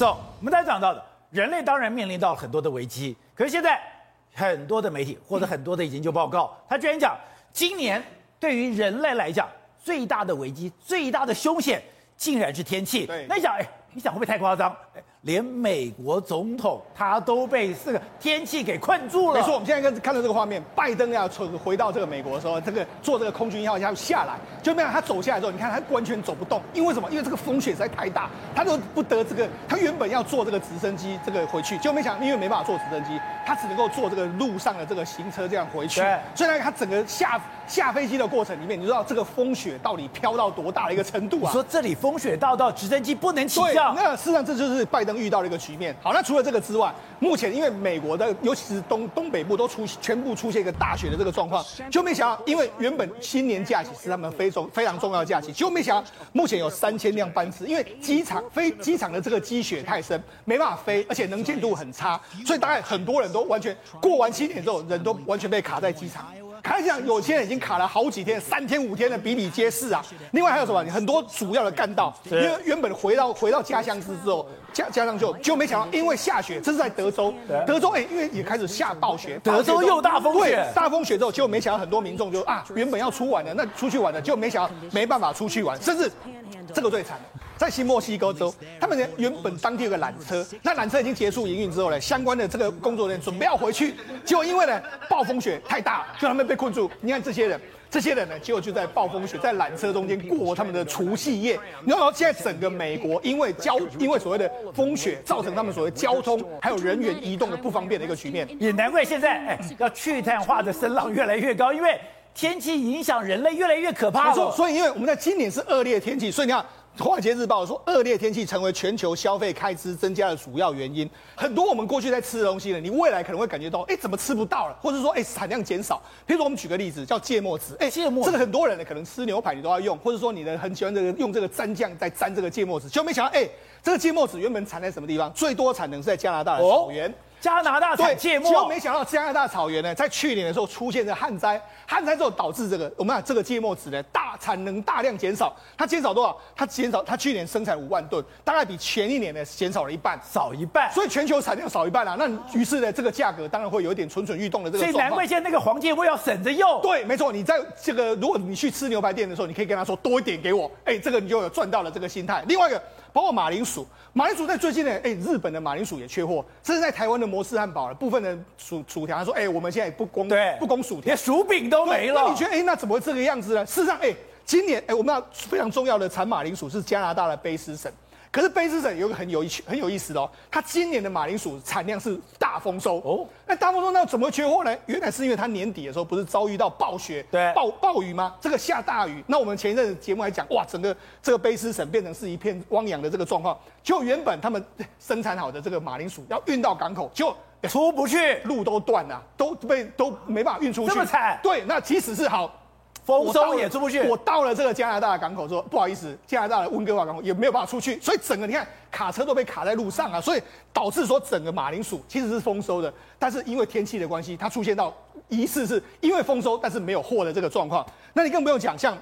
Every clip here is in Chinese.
走，我们刚才讲到的，人类当然面临到很多的危机，可是现在很多的媒体或者很多的研究报告，他居然讲，今年对于人类来讲最大的危机、最大的凶险，竟然是天气。对，那你想，哎，你想会不会太夸张？连美国总统他都被这个天气给困住了。没错，我们现在看看到这个画面，拜登要从回到这个美国的时候，这个坐这个空军一号要下来，就没想他走下来之后，你看他完全走不动，因为什么？因为这个风雪实在太大，他都不得这个。他原本要坐这个直升机这个回去，就没想因为没办法坐直升机，他只能够坐这个路上的这个行车这样回去。对。所以呢，他整个下下飞机的过程里面，你知道这个风雪到底飘到多大的一个程度啊？你说这里风雪大到直升机不能起降。那事实上这就是拜登遇到的一个局面。好，那除了这个之外，目前因为美国的尤其是东东北部都出全部出现一个大雪的这个状况，就没想到，因为原本新年假期是他们非常非常重要的假期，就没想到目前有三千辆班次，因为机场飞机场的这个积雪太深，没办法飞，而且能见度很差，所以大概很多人都完全过完新年之后，人都完全被卡在机场。看讲，有些人已经卡了好几天，三天五天的比比皆是啊。另外还有什么？很多主要的干道，因为原本回到回到家乡之后，家家乡就就没想到，因为下雪，这是在德州，德州哎，因为也开始下暴雪，德州又大风雪，大风雪之后，就没想到很多民众就啊，原本要出玩的，那出去玩的，就没想到没办法出去玩，甚至这个最惨。在新墨西哥州，他们呢原本当地有个缆车，那缆车已经结束营运之后呢，相关的这个工作人员准备要回去，结果因为呢暴风雪太大，就他们被困住。你看这些人，这些人呢，结果就在暴风雪在缆车中间过他们的除夕夜。你知道现在整个美国因为交因为所谓的风雪，造成他们所谓交通还有人员移动的不方便的一个局面。也难怪现在哎要去碳化的声浪越来越高，因为天气影响人类越来越可怕。没错，所以因为我们在今年是恶劣天气，所以你看。《华尔街日报》说，恶劣天气成为全球消费开支增加的主要原因。很多我们过去在吃的东西呢，你未来可能会感觉到，哎，怎么吃不到了？或者说，哎，产量减少。譬如说，我们举个例子，叫芥末籽。哎，芥末，这个很多人呢，可能吃牛排你都要用，或者说你呢很喜欢这个用这个蘸酱在蘸这个芥末籽，就没想到，哎，这个芥末籽原本产在什么地方？最多产能是在加拿大的草原。哦加拿大产芥末，结果没想到加拿大草原呢，在去年的时候出现了旱灾，旱灾之后导致这个我们讲这个芥末籽呢大产能大量减少，它减少多少？它减少，它去年生产五万吨，大概比前一年呢减少了一半，少一半，所以全球产量少一半啊。那于是呢，这个价格当然会有一点蠢蠢欲动的这个。所以难怪现在那个黄芥末要省着用。对，没错，你在这个如果你去吃牛排店的时候，你可以跟他说多一点给我，哎，这个你就有赚到了这个心态。另外一个。包括马铃薯，马铃薯在最近呢，哎，日本的马铃薯也缺货，甚至在台湾的摩斯汉堡了部分的薯薯条，他说，哎，我们现在也不供，对，不供薯条，连薯饼都没了。那你觉得，哎，那怎么会这个样子呢？事实上，哎，今年，哎，我们要非常重要的产马铃薯是加拿大的卑诗省。可是卑诗省有个很有趣、很有意思的哦，它今年的马铃薯产量是大丰收哦。那大丰收那怎么会缺货呢？原来是因为它年底的时候不是遭遇到暴雪、对暴暴雨吗？这个下大雨，那我们前一阵子节目还讲，哇，整个这个卑诗省变成是一片汪洋的这个状况。就原本他们生产好的这个马铃薯要运到港口，就出不去，路都断了，都被都没办法运出去。这么惨？对，那即使是好。丰收也出不去。我到了这个加拿大的港口说，不好意思，加拿大的温哥华港口也没有办法出去，所以整个你看卡车都被卡在路上啊，所以导致说整个马铃薯其实是丰收的，但是因为天气的关系，它出现到疑似是因为丰收但是没有货的这个状况。那你更不用讲，像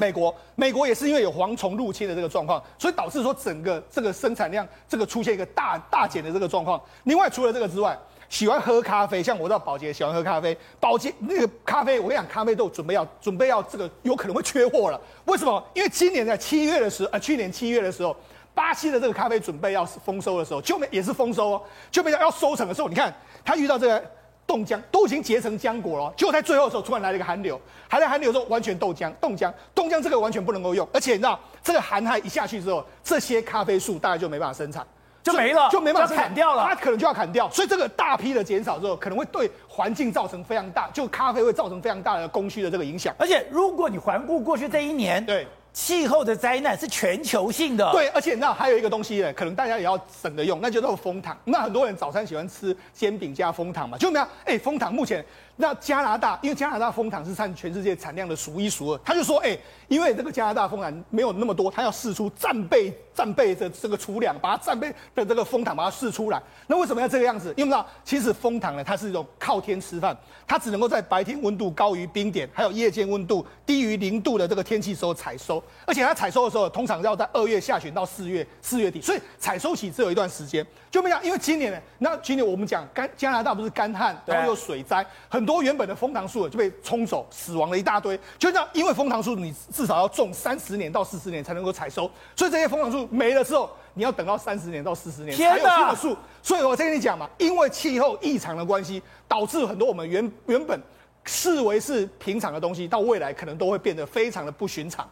美国，美国也是因为有蝗虫入侵的这个状况，所以导致说整个这个生产量这个出现一个大大减的这个状况。另外除了这个之外。喜欢喝咖啡，像我知道宝洁喜欢喝咖啡。宝洁那个咖啡，我跟你讲，咖啡豆准备要准备要这个有可能会缺货了。为什么？因为今年在七月的时候，呃，去年七月的时候，巴西的这个咖啡准备要丰收的时候，就没也是丰收哦，就没要收成的时候，你看他遇到这个冻浆，都已经结成浆果了，结果在最后的时候突然来了一个寒流，还在寒流的时候完全冻浆，冻浆，冻浆这个完全不能够用，而且你知道这个寒害一下去之后，这些咖啡树大概就没办法生产。就没了，就没办法砍掉了，它可能就要砍掉，所以这个大批的减少之后，可能会对环境造成非常大，就咖啡会造成非常大的供需的这个影响。而且，如果你环顾过去这一年，对气候的灾难是全球性的。对，而且那还有一个东西呢，可能大家也要省着用，那就是蜂糖。那很多人早餐喜欢吃煎饼加蜂糖嘛，就没有？哎，蜂糖目前那加拿大，因为加拿大蜂糖是占全世界产量的数一数二，他就说，哎、欸，因为这个加拿大蜂糖没有那么多，他要试出战备战备的这个储量，把它战备的这个蜂糖把它试出来。那为什么要这个样子？因为道，其实蜂糖呢，它是一种靠天吃饭，它只能够在白天温度高于冰点，还有夜间温度低于零度的这个天气时候采收，而且它采收的时候通常要在二月下旬到四月四月底，所以采收期只有一段时间。就没想，因为今年呢，那今年我们讲干加拿大不是干旱，然后又水灾，很多原本的枫糖树就被冲走，死亡了一大堆。就这样，因为枫糖树你至少要种三十年到四十年才能够采收，所以这些枫糖树没了之后，你要等到三十年到四十年才有新的树。所以我再跟你讲嘛，因为气候异常的关系，导致很多我们原原本视为是平常的东西，到未来可能都会变得非常的不寻常。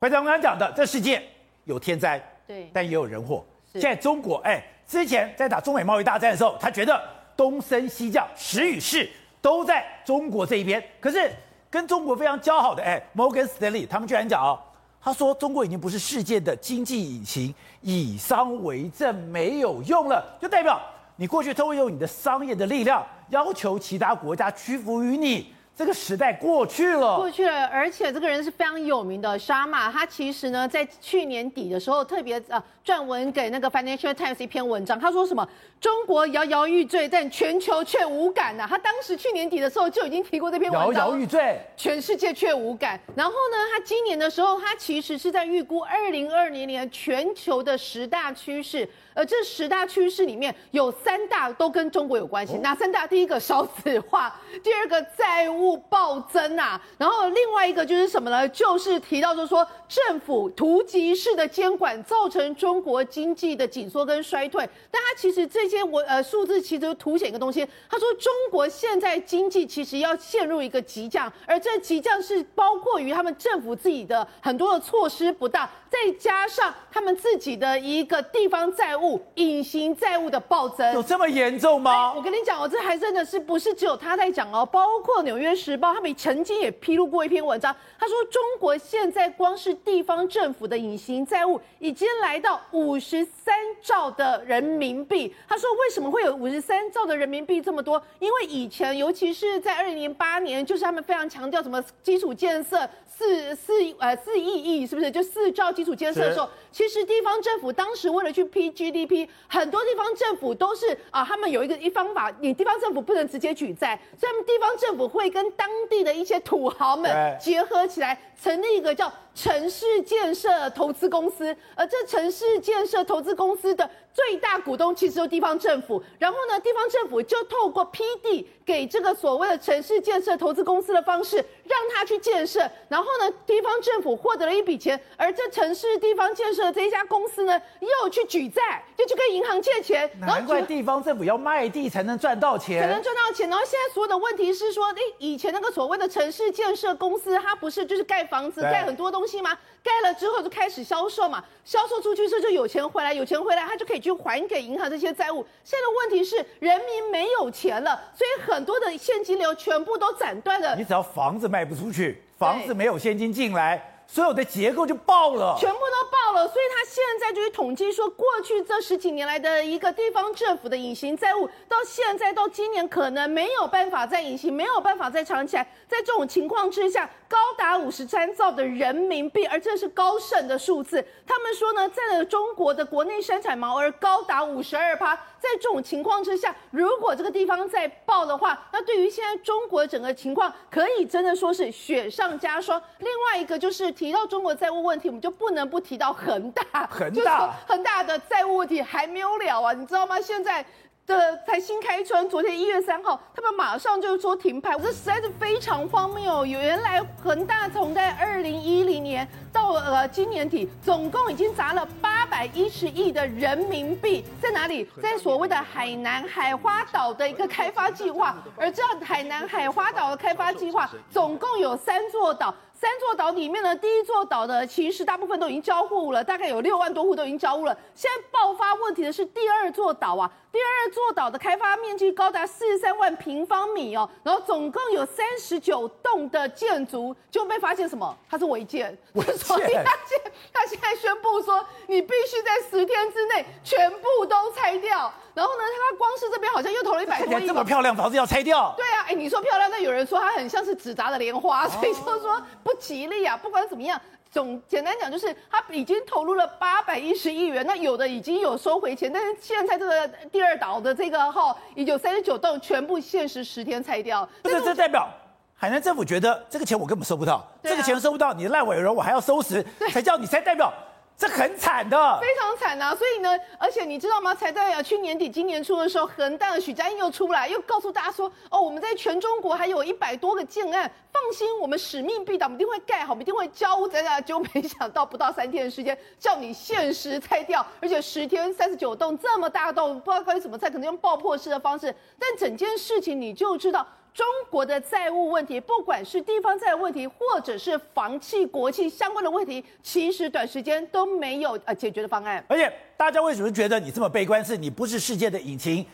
回到我刚刚讲的，这世界有天灾，对，但也有人祸。现在中国，哎，之前在打中美贸易大战的时候，他觉得东升西降，时与势。都在中国这一边，可是跟中国非常交好的哎，Morgan Stanley 他们居然讲哦，他说中国已经不是世界的经济引擎，以商为政没有用了，就代表你过去都会用你的商业的力量要求其他国家屈服于你。这个时代过去了，过去了，而且这个人是非常有名的沙马，他其实呢，在去年底的时候特别呃撰文给那个 Financial Times 一篇文章，他说什么？中国摇摇欲坠，但全球却无感呐、啊。他当时去年底的时候就已经提过这篇文章，摇摇欲坠，全世界却无感。然后呢，他今年的时候，他其实是在预估二零二零年全球的十大趋势。而这十大趋势里面有三大都跟中国有关系，哪三大？第一个少子化，第二个债务暴增啊，然后另外一个就是什么呢？就是提到就是说政府突击式的监管造成中国经济的紧缩跟衰退。但他其实这些我呃数字其实凸显一个东西，他说中国现在经济其实要陷入一个急降，而这急降是包括于他们政府自己的很多的措施不当，再加上他们自己的一个地方债务。隐形债务的暴增有这么严重吗？我跟你讲我，这还真的是不是只有他在讲哦？包括《纽约时报》，他们曾经也披露过一篇文章，他说中国现在光是地方政府的隐形债务已经来到五十三兆的人民币。他说为什么会有五十三兆的人民币这么多？因为以前，尤其是在二零零八年，就是他们非常强调什么基础建设四四呃四亿亿，是不是就四兆基础建设的时候？其实地方政府当时为了去批 GDP，很多地方政府都是啊，他们有一个一方法，你地方政府不能直接举债，所以他们地方政府会跟当地的一些土豪们结合起来，成立一个叫城市建设投资公司，而这城市建设投资公司的最大股东其实就是地方政府，然后呢，地方政府就透过批地给这个所谓的城市建设投资公司的方式，让他去建设，然后呢，地方政府获得了一笔钱，而这城市地方建设的这一家公司呢，又去举债，就去跟银行借钱，难怪地方政府要卖地才能赚到钱，才能赚到钱。然后现在所有的问题是说，诶，以前那个所谓的城市建设公司，它不是就是盖房子、盖很多东西吗？盖了之后就开始销售嘛，销售出去之后就有钱回来，有钱回来他就可以去还给银行这些债务。现在的问题是人民没有钱了，所以很多的现金流全部都斩断了。你只要房子卖不出去，房子没有现金进来。所有的结构就爆了，全部都爆了。所以他现在就是统计说，过去这十几年来的一个地方政府的隐形债务，到现在到今年可能没有办法再隐形，没有办法再藏起来。在这种情况之下，高达五十三兆的人民币，而这是高盛的数字。他们说呢，在中国的国内生产毛额高达五十二趴。在这种情况之下，如果这个地方再爆的话，那对于现在中国整个情况，可以真的说是雪上加霜。另外一个就是。提到中国债务问题，我们就不能不提到恒大。恒大，恒大的债务问题还没有了啊，你知道吗？现在的才新开春，昨天一月三号，他们马上就说停牌，这实在是非常荒谬。原来恒大从在二零一零年到呃今年底，总共已经砸了八百一十亿的人民币，在哪里？在所谓的海南海花岛的一个开发计划。而这海南海花岛的开发计划，总共有三座岛。三座岛里面呢，第一座岛的其实大部分都已经交户了，大概有六万多户都已经交屋了。现在爆发问题的是第二座岛啊，第二座岛的开发面积高达四十三万平方米哦，然后总共有三十九栋的建筑，就被发现什么？它是违建，违建。所以他现他现在宣布说，你必须在十天之内全部都拆掉。然后呢，他光是这边好像又投了一百多亿。这么漂亮房子要拆掉？对啊，哎，你你说漂亮，那有人说它很像是纸扎的莲花，所以就说不吉利啊。不管怎么样，总简单讲就是他已经投入了八百一十亿元，那有的已经有收回钱，但是现在这个第二岛的这个号已经有三十九栋全部限时十天拆掉。不是，这代表海南政府觉得这个钱我根本收不到，啊、这个钱收不到，你的烂尾楼我还要收拾，才叫你才代表。这很惨的，非常惨呐、啊！所以呢，而且你知道吗？才在去年底、今年初的时候，恒大的许家印又出来，又告诉大家说：“哦，我们在全中国还有一百多个建案，放心，我们使命必达，我们一定会盖好，我们一定会交屋。”在那就没想到不到三天的时间，叫你限时拆掉，而且十天三十九栋这么大栋，不知道该怎么拆，可能用爆破式的方式。但整件事情你就知道。中国的债务问题，不管是地方债务问题，或者是房企、国企相关的问题，其实短时间都没有呃解决的方案。而且大家为什么觉得你这么悲观？是你不是世界的引擎？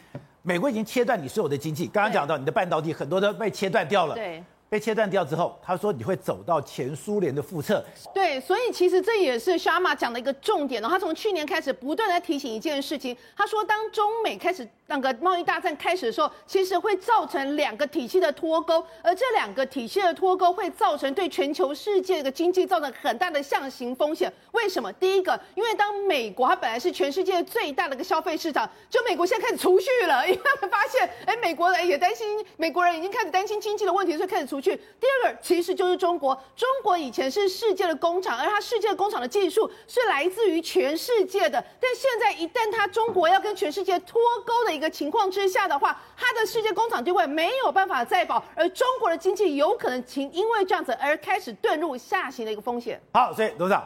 美国已经切断你所有的经济，刚刚讲到你的半导体很多都被切断掉了。对。被切断掉之后，他说你会走到前苏联的覆辙。对，所以其实这也是 Sharma 讲的一个重点哦。他从去年开始不断在提醒一件事情，他说当中美开始那个贸易大战开始的时候，其实会造成两个体系的脱钩，而这两个体系的脱钩会造成对全球世界的经济造成很大的下行风险。为什么？第一个，因为当美国它本来是全世界最大的一个消费市场，就美国现在开始储蓄了，因为他们发现，哎，美国人也担心，美国人已经开始担心经济的问题，所以开始储。第二个其实就是中国，中国以前是世界的工厂，而它世界工厂的技术是来自于全世界的。但现在一旦它中国要跟全世界脱钩的一个情况之下的话，它的世界工厂地位没有办法再保，而中国的经济有可能因因为这样子而开始遁入下行的一个风险。好，所以董事长，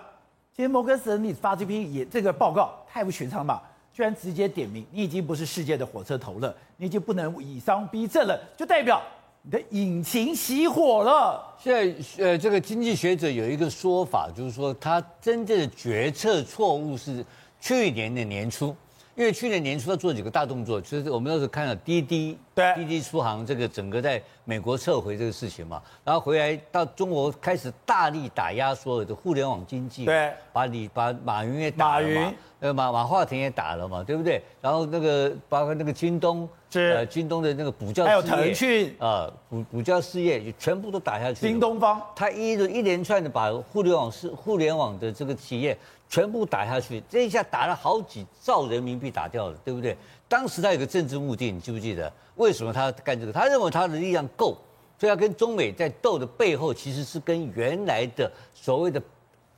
今天摩根士丹利发这篇也这个报告太不寻常了吧？居然直接点名你已经不是世界的火车头了，你已经不能以商逼政了，就代表。你的引擎熄火了。现在，呃，这个经济学者有一个说法，就是说他真正的决策错误是去年的年初，因为去年年初他做几个大动作，其实我们都是看到滴滴，对，滴滴出行这个整个在美国撤回这个事情嘛，然后回来到中国开始大力打压所有的互联网经济，对，把你把马云也打了嘛，呃，马马化腾也打了嘛，对不对？然后那个包括那个京东。是呃，京东的那个补教事业，还有腾讯啊，补补教事业就全部都打下去。新东方，他一一连串的把互联网是互联网的这个企业全部打下去，这一下打了好几兆人民币打掉了，对不对？当时他有个政治目的，你记不记得？为什么他干这个？他认为他的力量够，所以他跟中美在斗的背后，其实是跟原来的所谓的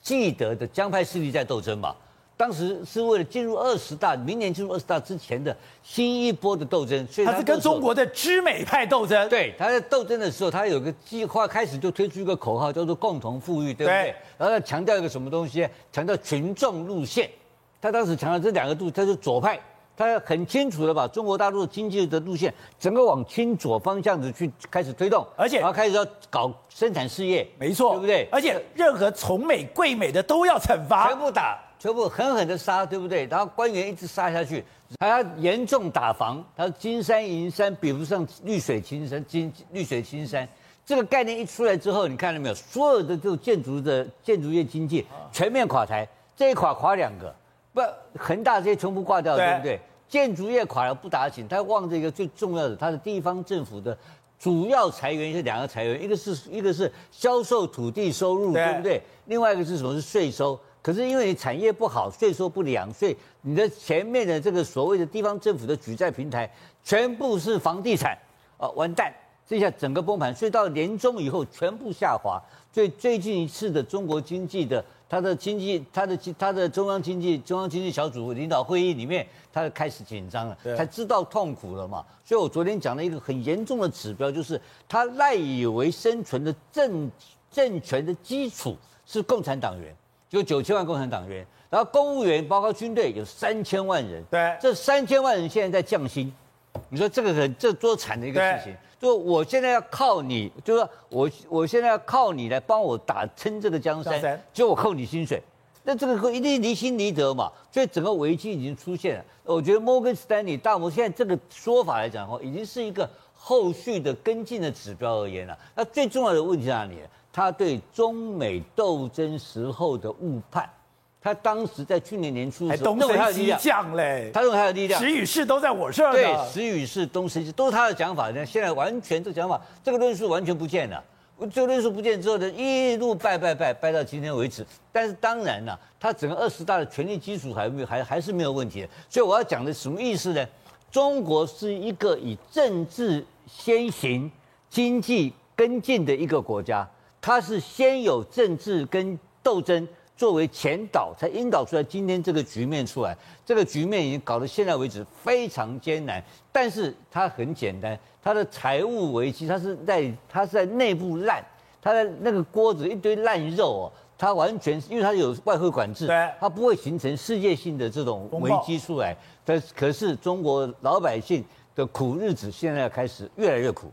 既得的江派势力在斗争嘛。当时是为了进入二十大，明年进入二十大之前的新一波的斗争，所以他是跟中国的知美派斗争。对，他在斗争的时候，他有个计划，开始就推出一个口号，叫做“共同富裕”，对不对？对，然后他强调一个什么东西？强调群众路线。他当时强调这两个路，他是左派，他很清楚的把中国大陆经济的路线整个往亲左方向子去开始推动，而且然后开始要搞生产事业，没错，对不对？而且任何崇美贵美的都要惩罚，全部打。全部狠狠的杀，对不对？然后官员一直杀下去，还要严重打防。他说金山银山比不上绿水青山，金绿水青山这个概念一出来之后，你看到没有？所有的这种建筑的建筑业经济全面垮台，这一垮垮两个，不恒大这些全部挂掉，对，对不对？建筑业垮了不打紧，他望着一个最重要的，他的地方政府的主要财源是两个财源，一个是一个是销售土地收入，对，对不对？另外一个是什么？是税收。可是因为你产业不好，税收不良，所以你的前面的这个所谓的地方政府的举债平台全部是房地产，啊，完蛋，这下整个崩盘，所以到年终以后全部下滑。所以最近一次的中国经济的它的经济，它的它的中央经济中央经济小组领导会议里面，它开始紧张了，才知道痛苦了嘛。所以我昨天讲了一个很严重的指标，就是它赖以为生存的政政权的基础是共产党员。有九千万共产党员，然后公务员包括军队有三千万人。对，这三千万人现在在降薪，你说这个很这多惨的一个事情。就我现在要靠你，就说我我现在要靠你来帮我打撑这个江山，就我扣你薪水，那这个一定离心离德嘛。所以整个危机已经出现了。我觉得摩根斯丹利大摩现在这个说法来讲的话，已经是一个后续的跟进的指标而言了。那最重要的问题在哪里？他对中美斗争时候的误判，他当时在去年年初的时候，东升西降嘞，他认为他的力量，时与势都在我这儿。对，时与势东升西，都是他的讲法。那现在完全这个讲法，这个论述完全不见了。这个论述不见之后呢，一路败败败败到今天为止。但是当然了，他整个二十大的权力基础还没还还是没有问题的。所以我要讲的什么意思呢？中国是一个以政治先行、经济跟进的一个国家，它是先有政治跟斗争作为前导，才引导出来今天这个局面出来。这个局面已经搞到现在为止非常艰难，但是它很简单，它的财务危机，它是在它是在内部烂，它的那个锅子一堆烂肉哦，它完全因为它有外汇管制，它不会形成世界性的这种危机出来。但可是中国老百姓的苦日子现在要开始越来越苦。